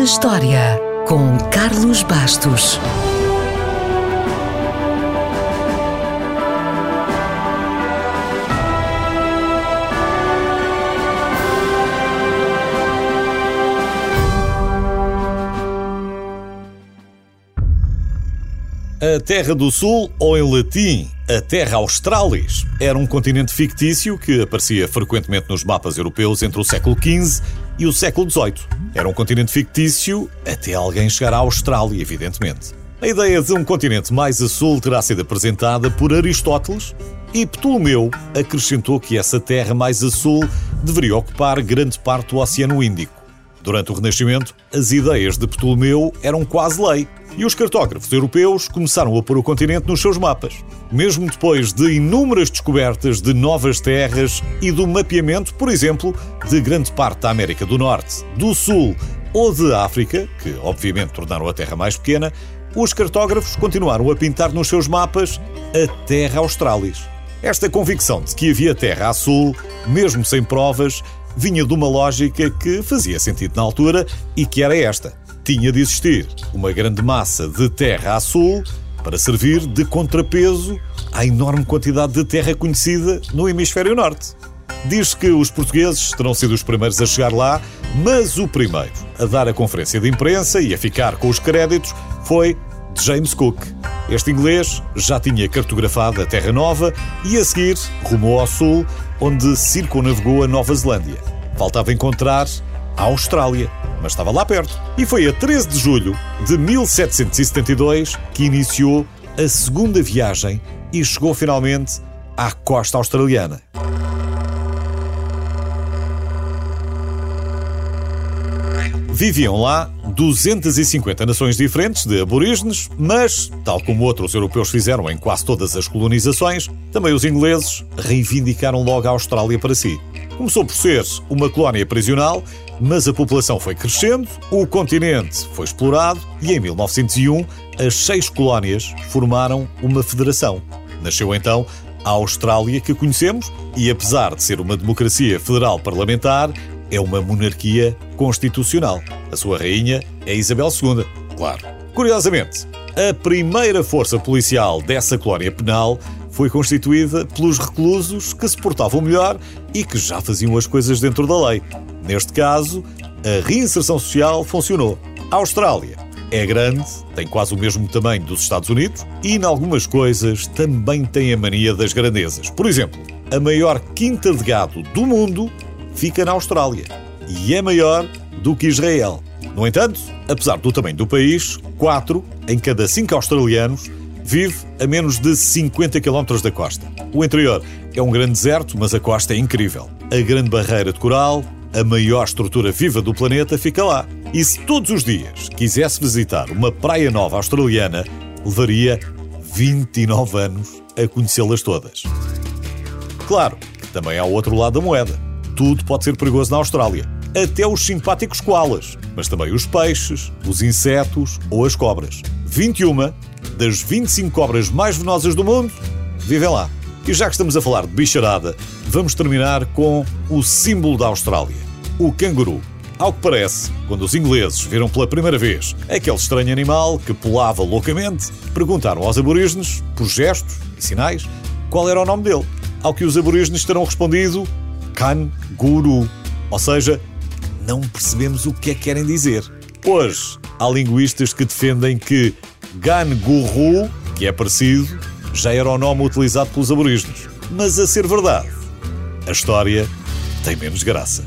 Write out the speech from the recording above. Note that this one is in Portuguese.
na História, com Carlos Bastos. A Terra do Sul, ou em latim, a Terra Australis, era um continente fictício que aparecia frequentemente nos mapas europeus entre o século XV e o século XVIII. Era um continente fictício até alguém chegar à Austrália, evidentemente. A ideia de um continente mais a sul terá sido apresentada por Aristóteles e Ptolomeu acrescentou que essa terra mais a sul deveria ocupar grande parte do Oceano Índico. Durante o Renascimento, as ideias de Ptolomeu eram quase lei e os cartógrafos europeus começaram a pôr o continente nos seus mapas. Mesmo depois de inúmeras descobertas de novas terras e do mapeamento, por exemplo, de grande parte da América do Norte, do Sul ou de África, que obviamente tornaram a Terra mais pequena, os cartógrafos continuaram a pintar nos seus mapas a Terra Australis. Esta convicção de que havia terra a sul, mesmo sem provas, vinha de uma lógica que fazia sentido na altura e que era esta: tinha de existir uma grande massa de terra a sul para servir de contrapeso à enorme quantidade de terra conhecida no hemisfério norte. Diz que os portugueses terão sido os primeiros a chegar lá, mas o primeiro a dar a conferência de imprensa e a ficar com os créditos foi James Cook. Este inglês já tinha cartografado a Terra Nova e a seguir rumou ao sul, onde circunnavegou a Nova Zelândia. Faltava encontrar a Austrália, mas estava lá perto. E foi a 13 de julho de 1772 que iniciou a segunda viagem e chegou finalmente à costa australiana. Viviam lá 250 nações diferentes de aborígenes, mas, tal como outros europeus fizeram em quase todas as colonizações, também os ingleses reivindicaram logo a Austrália para si. Começou por ser uma colónia prisional, mas a população foi crescendo, o continente foi explorado e em 1901 as seis colónias formaram uma federação. Nasceu então a Austrália que conhecemos e, apesar de ser uma democracia federal parlamentar, é uma monarquia constitucional. A sua rainha é Isabel II, claro. Curiosamente, a primeira força policial dessa colónia penal foi constituída pelos reclusos que se portavam melhor e que já faziam as coisas dentro da lei. Neste caso, a reinserção social funcionou. A Austrália é grande, tem quase o mesmo tamanho dos Estados Unidos e, em algumas coisas, também tem a mania das grandezas. Por exemplo, a maior quinta de gado do mundo fica na Austrália e é maior do que Israel. No entanto, apesar do tamanho do país, 4 em cada 5 australianos vive a menos de 50 km da costa. O interior é um grande deserto, mas a costa é incrível. A Grande Barreira de Coral, a maior estrutura viva do planeta, fica lá. E se todos os dias quisesse visitar uma praia nova australiana, levaria 29 anos a conhecê-las todas. Claro que também há o outro lado da moeda tudo pode ser perigoso na Austrália. Até os simpáticos koalas, mas também os peixes, os insetos ou as cobras. 21 das 25 cobras mais venenosas do mundo vivem lá. E já que estamos a falar de bicharada, vamos terminar com o símbolo da Austrália, o canguru. Ao que parece, quando os ingleses viram pela primeira vez aquele estranho animal que pulava loucamente, perguntaram aos aborígenes, por gestos e sinais, qual era o nome dele. Ao que os aborígenes terão respondido Guru, ou seja, não percebemos o que é que querem dizer. Hoje, há linguistas que defendem que Guru, que é parecido, já era o nome utilizado pelos aborígenes. Mas a ser verdade, a história tem menos graça.